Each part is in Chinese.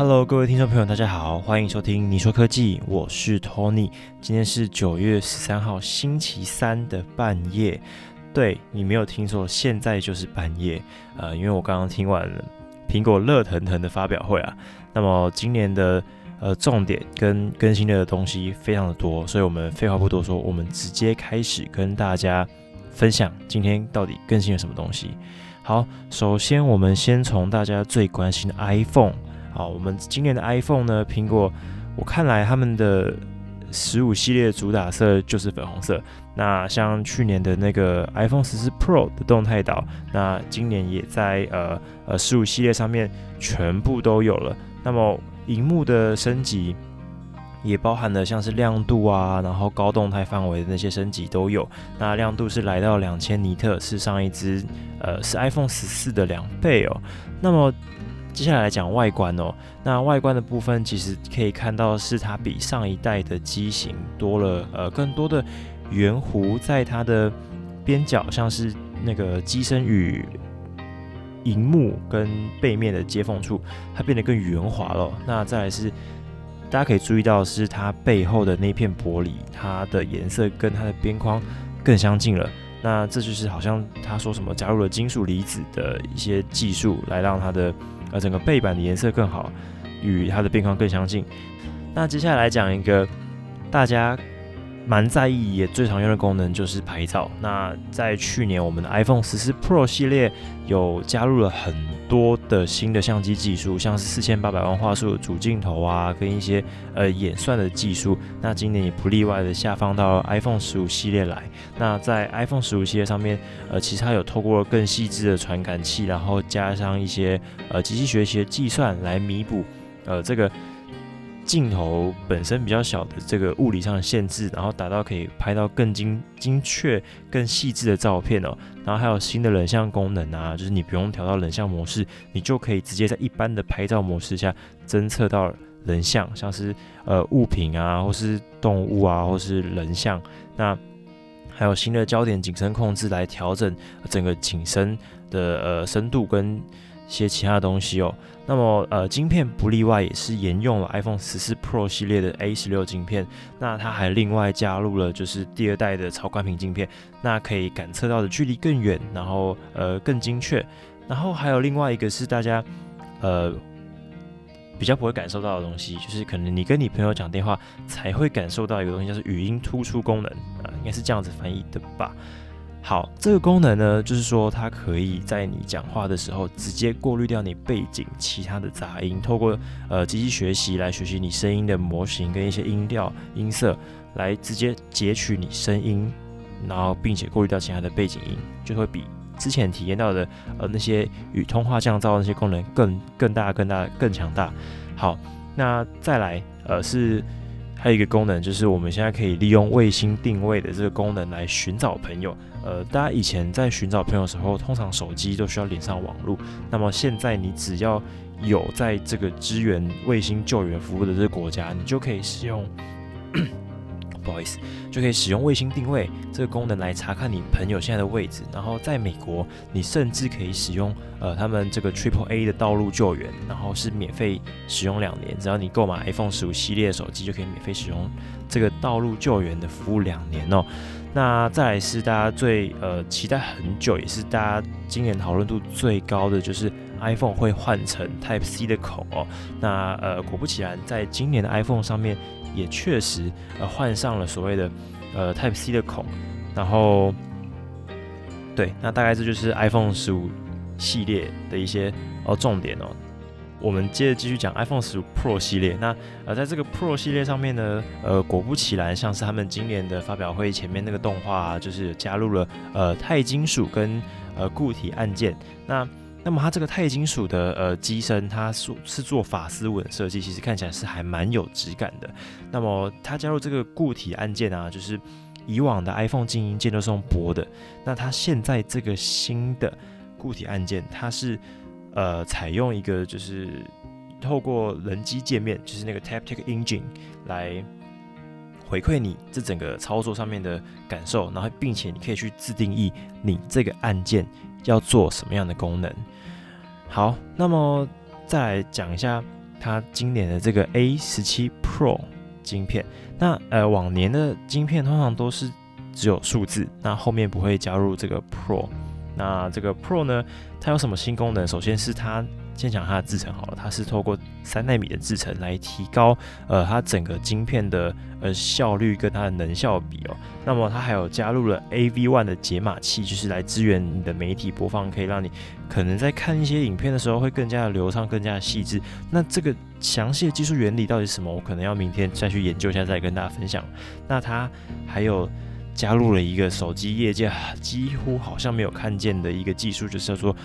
Hello，各位听众朋友，大家好，欢迎收听你说科技，我是 Tony。今天是九月十三号星期三的半夜，对你没有听错，现在就是半夜。呃，因为我刚刚听完了苹果热腾腾的发表会啊，那么今年的呃重点跟更新的东西非常的多，所以我们废话不多说，我们直接开始跟大家分享今天到底更新了什么东西。好，首先我们先从大家最关心的 iPhone。好，我们今年的 iPhone 呢？苹果，我看来他们的十五系列主打色就是粉红色。那像去年的那个 iPhone 十四 Pro 的动态岛，那今年也在呃呃十五系列上面全部都有了。那么荧幕的升级也包含了像是亮度啊，然后高动态范围的那些升级都有。那亮度是来到两千尼特，是上一支呃是 iPhone 十四的两倍哦。那么接下来来讲外观哦，那外观的部分其实可以看到是它比上一代的机型多了呃更多的圆弧在它的边角，像是那个机身与荧幕跟背面的接缝处，它变得更圆滑了。那再来是大家可以注意到是它背后的那片玻璃，它的颜色跟它的边框更相近了。那这就是好像他说什么加入了金属离子的一些技术来让它的。而，整个背板的颜色更好，与它的边框更相近。那接下来讲一个大家蛮在意也最常用的功能，就是拍照。那在去年我们的 iPhone 十四 Pro 系列有加入了很多的新的相机技术，像是四千八百万画素的主镜头啊，跟一些呃演算的技术。那今年也不例外的下放到 iPhone 十五系列来。那在 iPhone 十五系列上面，呃，其实它有透过更细致的传感器，然后加上一些呃机器学习的计算来弥补呃这个。镜头本身比较小的这个物理上的限制，然后达到可以拍到更精精确、更细致的照片哦。然后还有新的人像功能啊，就是你不用调到人像模式，你就可以直接在一般的拍照模式下侦测到人像，像是呃物品啊，或是动物啊，或是人像。那还有新的焦点景深控制来调整整个景深的呃深度跟。些其他东西哦，那么呃，晶片不例外，也是沿用了 iPhone 十四 Pro 系列的 A 十六晶片。那它还另外加入了就是第二代的超宽屏晶片，那可以感测到的距离更远，然后呃更精确。然后还有另外一个是大家呃比较不会感受到的东西，就是可能你跟你朋友讲电话才会感受到一个东西，就是语音突出功能啊，应该是这样子翻译的吧。好，这个功能呢，就是说它可以在你讲话的时候直接过滤掉你背景其他的杂音，透过呃机器学习来学习你声音的模型跟一些音调、音色，来直接截取你声音，然后并且过滤掉其他的背景音，就会比之前体验到的呃那些与通话降噪那些功能更更大、更大、更强大。好，那再来呃是。还有一个功能，就是我们现在可以利用卫星定位的这个功能来寻找朋友。呃，大家以前在寻找朋友的时候，通常手机都需要连上网络。那么现在你只要有在这个支援卫星救援服务的这个国家，你就可以使用。不好意思，就可以使用卫星定位这个功能来查看你朋友现在的位置。然后在美国，你甚至可以使用呃他们这个 Triple A 的道路救援，然后是免费使用两年。只要你购买 iPhone 十五系列的手机，就可以免费使用这个道路救援的服务两年哦。那再来是大家最呃期待很久，也是大家今年讨论度最高的，就是 iPhone 会换成 Type C 的口哦。那呃果不其然，在今年的 iPhone 上面。也确实，呃，换上了所谓的呃 Type C 的孔，然后，对，那大概这就是 iPhone 十五系列的一些哦重点哦。我们接着继续讲 iPhone 十五 Pro 系列。那呃，在这个 Pro 系列上面呢，呃，果不其然，像是他们今年的发表会前面那个动画，就是加入了呃钛金属跟呃固体按键。那那么它这个钛金属的呃机身，它是是做法丝纹设计，其实看起来是还蛮有质感的。那么它加入这个固体按键啊，就是以往的 iPhone 静音键都是用薄的，那它现在这个新的固体按键，它是呃采用一个就是透过人机界面，就是那个 Taptic Engine 来回馈你这整个操作上面的感受，然后并且你可以去自定义你这个按键。要做什么样的功能？好，那么再来讲一下它今年的这个 A 十七 Pro 晶片。那呃，往年的晶片通常都是只有数字，那后面不会加入这个 Pro。那这个 Pro 呢，它有什么新功能？首先是它。先讲它的制程好了，它是透过三纳米的制程来提高呃它整个晶片的呃效率跟它的能效比哦。那么它还有加入了 AV One 的解码器，就是来支援你的媒体播放，可以让你可能在看一些影片的时候会更加的流畅、更加的细致。那这个详细的技术原理到底是什么？我可能要明天再去研究一下，再跟大家分享。那它还有加入了一个手机业界几乎好像没有看见的一个技术，就是叫做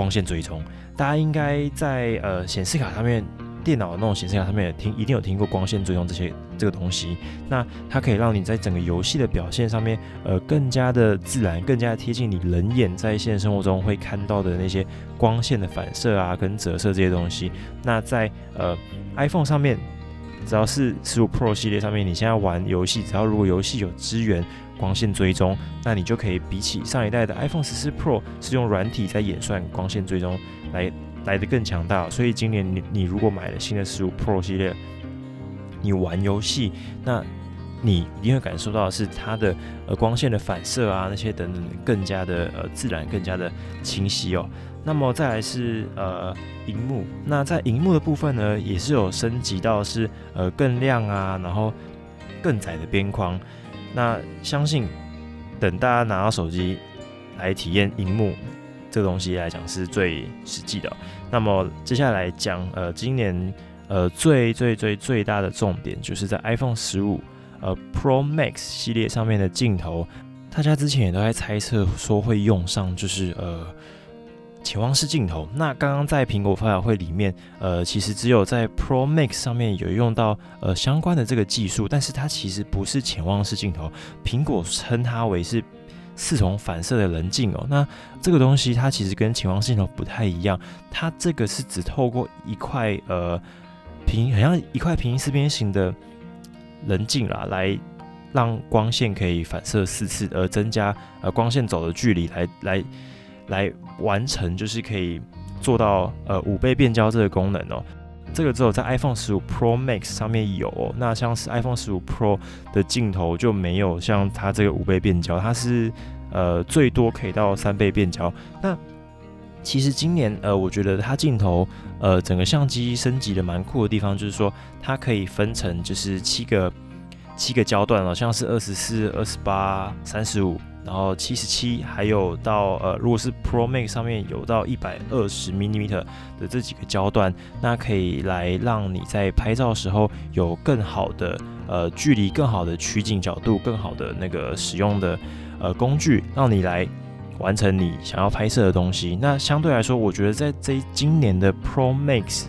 光线追踪。大家应该在呃显示卡上面、电脑的那种显示卡上面也听，一定有听过光线追踪这些这个东西。那它可以让你在整个游戏的表现上面，呃，更加的自然，更加贴近你人眼在现实生活中会看到的那些光线的反射啊，跟折射这些东西。那在呃 iPhone 上面，只要是十五 Pro 系列上面，你现在玩游戏，只要如果游戏有支援。光线追踪，那你就可以比起上一代的 iPhone 十四 Pro 是用软体在演算光线追踪来来的更强大。所以今年你你如果买了新的十五 Pro 系列，你玩游戏，那你一定会感受到的是它的呃光线的反射啊那些等等更加的呃自然，更加的清晰哦。那么再来是呃荧幕，那在荧幕的部分呢，也是有升级到是呃更亮啊，然后更窄的边框。那相信等大家拿到手机来体验荧幕这个东西来讲是最实际的。那么接下来讲，呃，今年呃最最最最大的重点就是在 iPhone 十五呃 Pro Max 系列上面的镜头，大家之前也都在猜测说会用上，就是呃。潜望式镜头，那刚刚在苹果发表会里面，呃，其实只有在 Pro Max 上面有用到呃相关的这个技术，但是它其实不是潜望式镜头，苹果称它为是四重反射的棱镜哦。那这个东西它其实跟潜望镜头不太一样，它这个是只透过一块呃平，好像一块平行四边形的棱镜啦，来让光线可以反射四次，而增加呃光线走的距离，来。来来完成就是可以做到呃五倍变焦这个功能哦，这个只有在 iPhone 十五 Pro Max 上面有，那像是 iPhone 十五 Pro 的镜头就没有像它这个五倍变焦，它是呃最多可以到三倍变焦。那其实今年呃我觉得它镜头呃整个相机升级的蛮酷的地方，就是说它可以分成就是七个七个焦段哦，像是二十四、二十八、三十五。然后七十七，还有到呃，如果是 Pro Max 上面有到一百二十 mm 的这几个焦段，那可以来让你在拍照时候有更好的呃距离、更好的取景角度、更好的那个使用的呃工具，让你来完成你想要拍摄的东西。那相对来说，我觉得在这今年的 Pro Max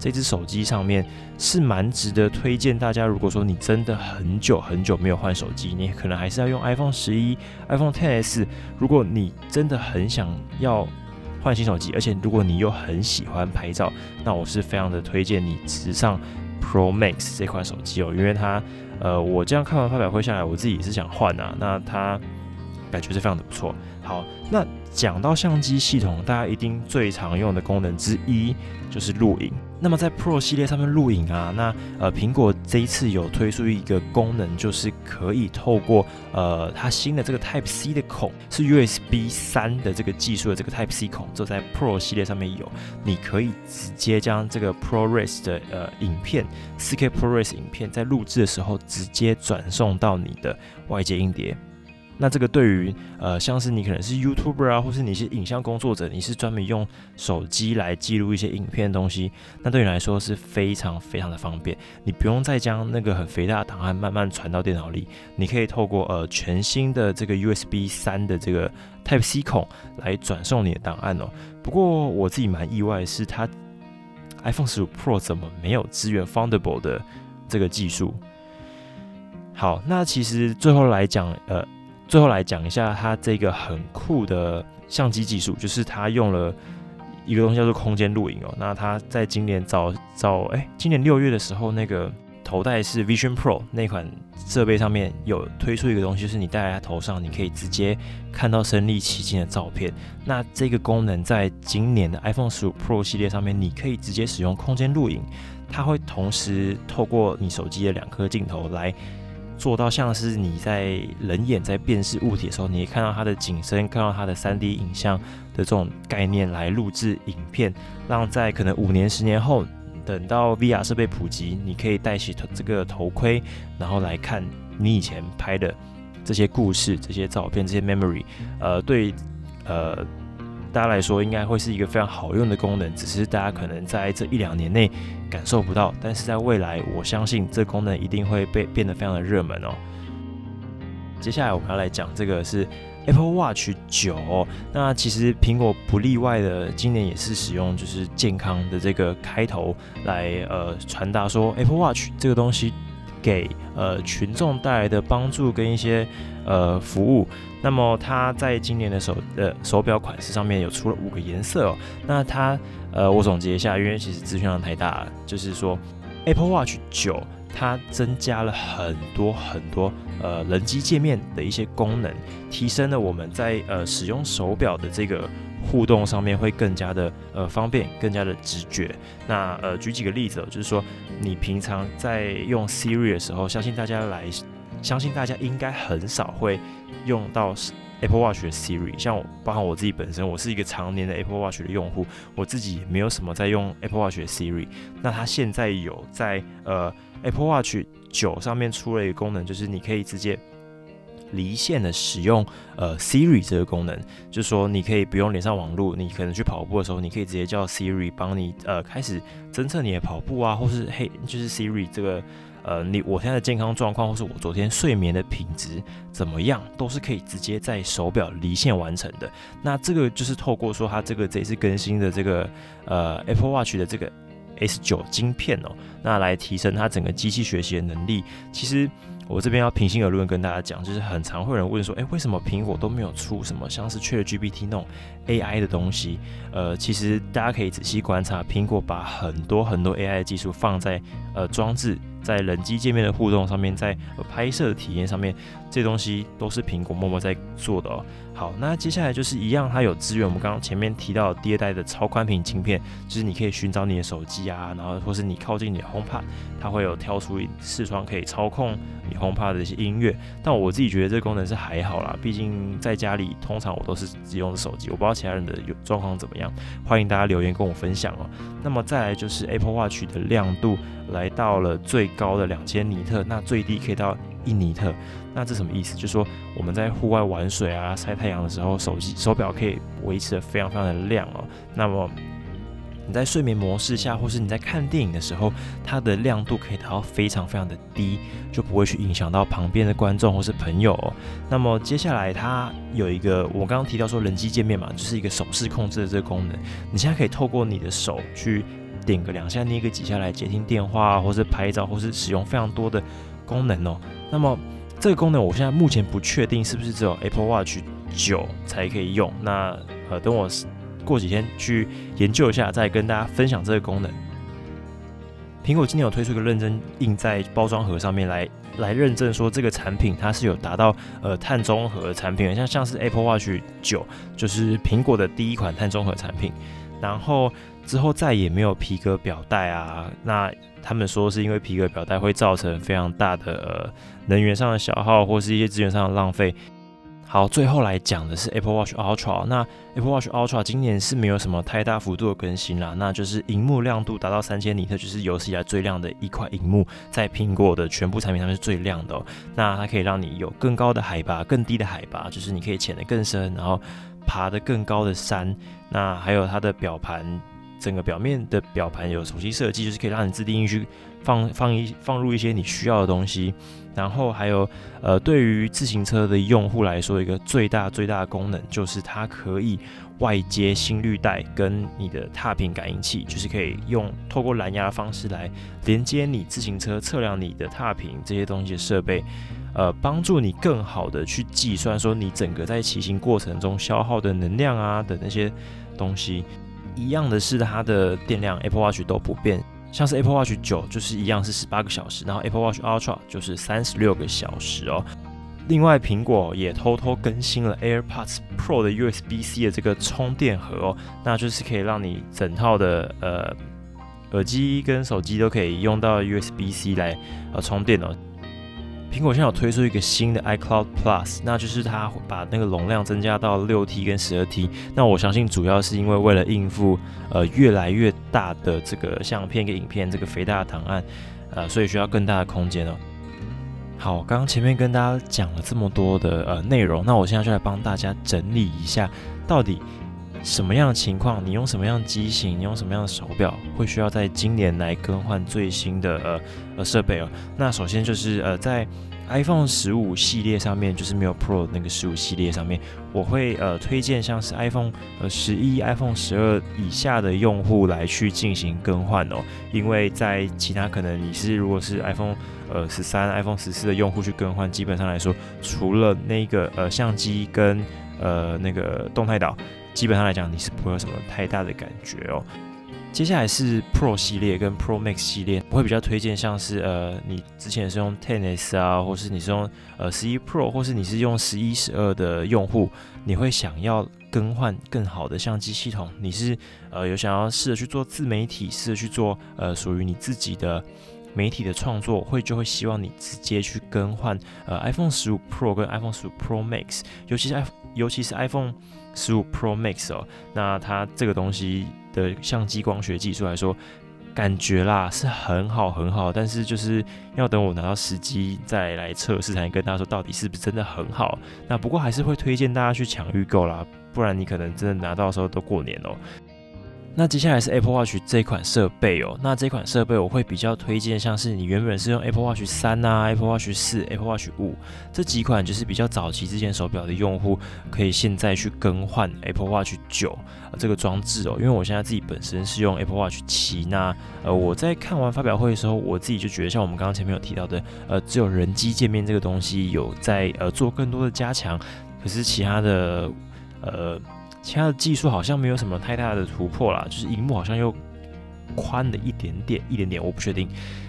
这只手机上面。是蛮值得推荐大家。如果说你真的很久很久没有换手机，你可能还是要用 iPhone 十一、iPhone XS。如果你真的很想要换新手机，而且如果你又很喜欢拍照，那我是非常的推荐你直上 Pro Max 这款手机哦，因为它，呃，我这样看完发表会下来，我自己也是想换啊。那它感觉是非常的不错。好，那讲到相机系统，大家一定最常用的功能之一就是录影。那么在 Pro 系列上面录影啊，那呃苹果这一次有推出一个功能，就是可以透过呃它新的这个 Type C 的孔，是 USB 三的这个技术的这个 Type C 孔，就在 Pro 系列上面有，你可以直接将这个 ProRes 的呃影片，4K ProRes 影片在录制的时候直接转送到你的外接硬碟。那这个对于呃，像是你可能是 YouTuber 啊，或是你是影像工作者，你是专门用手机来记录一些影片的东西，那对你来说是非常非常的方便。你不用再将那个很肥大的档案慢慢传到电脑里，你可以透过呃全新的这个 USB 三的这个 Type C 孔来转送你的档案哦。不过我自己蛮意外，是它 iPhone 十五 Pro 怎么没有支援 Foundable 的这个技术？好，那其实最后来讲，呃。最后来讲一下它这个很酷的相机技术，就是它用了一个东西叫做空间录影哦。那它在今年早早哎，今年六月的时候，那个头戴是 Vision Pro 那款设备上面有推出一个东西，就是你戴在头上，你可以直接看到身临其境的照片。那这个功能在今年的 iPhone 十五 Pro 系列上面，你可以直接使用空间录影，它会同时透过你手机的两颗镜头来做到像是你在人眼在辨识物体的时候，你看到它的景深，看到它的三 D 影像的这种概念来录制影片，让在可能五年、十年后。等到 VR 设备普及，你可以戴起这个头盔，然后来看你以前拍的这些故事、这些照片、这些 memory。呃，对，呃，大家来说应该会是一个非常好用的功能，只是大家可能在这一两年内感受不到，但是在未来，我相信这功能一定会被变得非常的热门哦。接下来我们要来讲这个是。Apple Watch 九，那其实苹果不例外的，今年也是使用就是健康的这个开头来呃传达说 Apple Watch 这个东西给呃群众带来的帮助跟一些呃服务。那么它在今年的手呃手表款式上面有出了五个颜色哦。那它呃我总结一下，因为其实资讯量太大了，就是说 Apple Watch 九。它增加了很多很多呃人机界面的一些功能，提升了我们在呃使用手表的这个互动上面会更加的呃方便，更加的直觉。那呃举几个例子，就是说你平常在用 Siri 的时候，相信大家来，相信大家应该很少会用到。Apple Watch 的 Siri，像我，包含我自己本身，我是一个常年的 Apple Watch 的用户，我自己没有什么在用 Apple Watch 的 Siri。那它现在有在呃 Apple Watch 九上面出了一个功能，就是你可以直接离线的使用呃 Siri 这个功能，就是说你可以不用连上网络，你可能去跑步的时候，你可以直接叫 Siri 帮你呃开始侦测你的跑步啊，或是嘿，就是 Siri 这个。呃，你我现在的健康状况，或是我昨天睡眠的品质怎么样，都是可以直接在手表离线完成的。那这个就是透过说它这个这次更新的这个呃 Apple Watch 的这个 S 九晶片哦，那来提升它整个机器学习的能力。其实。我这边要平心而论跟大家讲，就是很常会有人问说，诶，为什么苹果都没有出什么像是 ChatGPT 那种 AI 的东西？呃，其实大家可以仔细观察，苹果把很多很多 AI 技术放在呃装置。在人机界面的互动上面，在拍摄体验上面，这东西都是苹果默默在做的哦。好，那接下来就是一样，它有支援我们刚刚前面提到第二代的超宽屏镜片，就是你可以寻找你的手机啊，然后或是你靠近你的 HomePod，它会有挑出视窗可以操控你 HomePod 的一些音乐。但我自己觉得这个功能是还好啦，毕竟在家里通常我都是只用手机，我不知道其他人的状况怎么样，欢迎大家留言跟我分享哦。那么再来就是 Apple Watch 的亮度。来到了最高的两千尼特，那最低可以到一尼特，那这什么意思？就是说我们在户外玩水啊、晒太阳的时候，手机手表可以维持的非常非常的亮哦。那么你在睡眠模式下，或是你在看电影的时候，它的亮度可以达到非常非常的低，就不会去影响到旁边的观众或是朋友。哦那么接下来它有一个我刚刚提到说人机界面嘛，就是一个手势控制的这个功能，你现在可以透过你的手去。点个两下，捏个几下来接听电话，或是拍照，或是使用非常多的功能哦。那么这个功能，我现在目前不确定是不是只有 Apple Watch 九才可以用。那呃，等我过几天去研究一下，再跟大家分享这个功能。苹果今天有推出一个认证印在包装盒上面来来认证说这个产品它是有达到呃碳中和产品，像像是 Apple Watch 九就是苹果的第一款碳中和产品，然后。之后再也没有皮革表带啊，那他们说是因为皮革表带会造成非常大的能源上的消耗，或是一些资源上的浪费。好，最后来讲的是 Apple Watch Ultra，那 Apple Watch Ultra 今年是没有什么太大幅度的更新啦，那就是荧幕亮度达到三千尼特，就是有史以来最亮的一块荧幕，在苹果的全部产品上面是最亮的。那它可以让你有更高的海拔、更低的海拔，就是你可以潜得更深，然后爬得更高的山。那还有它的表盘。整个表面的表盘有重新设计，就是可以让你自定义去放放一放入一些你需要的东西。然后还有呃，对于自行车的用户来说，一个最大最大的功能就是它可以外接心率带跟你的踏频感应器，就是可以用透过蓝牙的方式来连接你自行车测量你的踏频这些东西的设备，呃，帮助你更好的去计算说你整个在骑行过程中消耗的能量啊的那些东西。一样的是，它的电量 Apple Watch 都不变，像是 Apple Watch 九就是一样是十八个小时，然后 Apple Watch Ultra 就是三十六个小时哦。另外，苹果也偷偷更新了 AirPods Pro 的 USB-C 的这个充电盒哦，那就是可以让你整套的呃耳机跟手机都可以用到 USB-C 来呃充电哦。苹果现在有推出一个新的 iCloud Plus，那就是它把那个容量增加到六 T 跟十二 T。那我相信主要是因为为了应付呃越来越大的这个相片跟影片这个肥大的档案，呃，所以需要更大的空间哦。好，刚刚前面跟大家讲了这么多的呃内容，那我现在就来帮大家整理一下，到底什么样的情况，你用什么样的机型，你用什么样的手表，会需要在今年来更换最新的呃呃设备哦。那首先就是呃在 iPhone 十五系列上面，就是没有 Pro 那个十五系列上面，我会呃推荐像是 iPhone 呃十一、iPhone 十二以下的用户来去进行更换哦，因为在其他可能你是如果是 iPhone 呃，十三、iPhone 十四的用户去更换，基本上来说，除了那个呃相机跟呃那个动态岛，基本上来讲你是不会有什么太大的感觉哦。接下来是 Pro 系列跟 Pro Max 系列，我会比较推荐像是呃你之前是用 Tenis 啊，或是你是用呃十一 Pro，或是你是用十一、十二的用户，你会想要更换更好的相机系统，你是呃有想要试着去做自媒体，试着去做呃属于你自己的。媒体的创作会就会希望你直接去更换呃 iPhone 十五 Pro 跟 iPhone 十五 Pro Max，尤其是 i 尤其是 iPhone 十五 Pro Max 哦，那它这个东西的相机光学技术来说，感觉啦是很好很好，但是就是要等我拿到时机再来测试，才能跟大家说到底是不是真的很好。那不过还是会推荐大家去抢预购啦，不然你可能真的拿到的时候都过年哦。那接下来是 Apple Watch 这款设备哦，那这款设备我会比较推荐，像是你原本是用 Apple Watch 三啊、Apple Watch 四、Apple Watch 五这几款，就是比较早期之前手表的用户，可以现在去更换 Apple Watch 九这个装置哦。因为我现在自己本身是用 Apple Watch 七，那呃我在看完发表会的时候，我自己就觉得像我们刚刚前面有提到的，呃只有人机界面这个东西有在呃做更多的加强，可是其他的呃。其他的技术好像没有什么太大的突破啦，就是荧幕好像又宽了一点点，一点点，我不确定，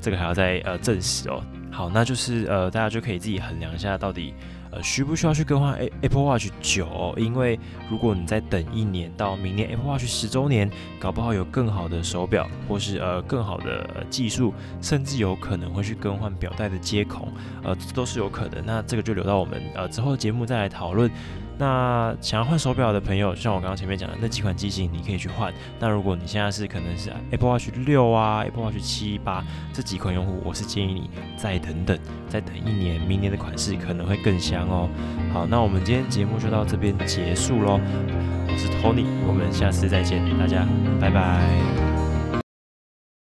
这个还要再呃证实哦。好，那就是呃大家就可以自己衡量一下，到底呃需不需要去更换 Apple Watch 九？因为如果你再等一年到明年 Apple Watch 十周年，搞不好有更好的手表，或是呃更好的技术，甚至有可能会去更换表带的接孔，呃都是有可能。那这个就留到我们呃之后节目再来讨论。那想要换手表的朋友，就像我刚刚前面讲的那几款机型，你可以去换。那如果你现在是可能是 Apple Watch 六啊、Apple Watch 七八这几款用户，我是建议你再等等，再等一年，明年的款式可能会更香哦。好，那我们今天节目就到这边结束喽。我是 Tony，我们下次再见，大家拜拜。